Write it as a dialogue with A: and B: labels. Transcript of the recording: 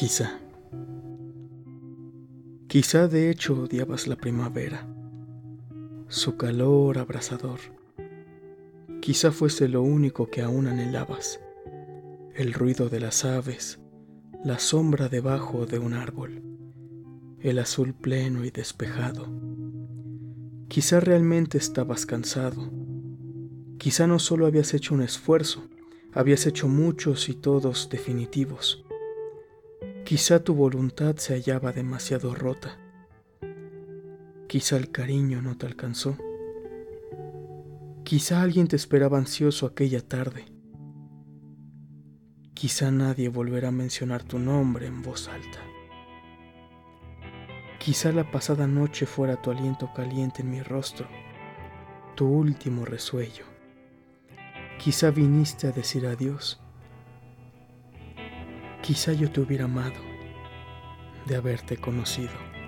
A: Quizá. Quizá de hecho odiabas la primavera, su calor abrasador. Quizá fuese lo único que aún anhelabas, el ruido de las aves, la sombra debajo de un árbol, el azul pleno y despejado. Quizá realmente estabas cansado, quizá no solo habías hecho un esfuerzo, habías hecho muchos y todos definitivos. Quizá tu voluntad se hallaba demasiado rota. Quizá el cariño no te alcanzó. Quizá alguien te esperaba ansioso aquella tarde. Quizá nadie volverá a mencionar tu nombre en voz alta. Quizá la pasada noche fuera tu aliento caliente en mi rostro, tu último resuello. Quizá viniste a decir adiós Quizá yo te hubiera amado de haberte conocido.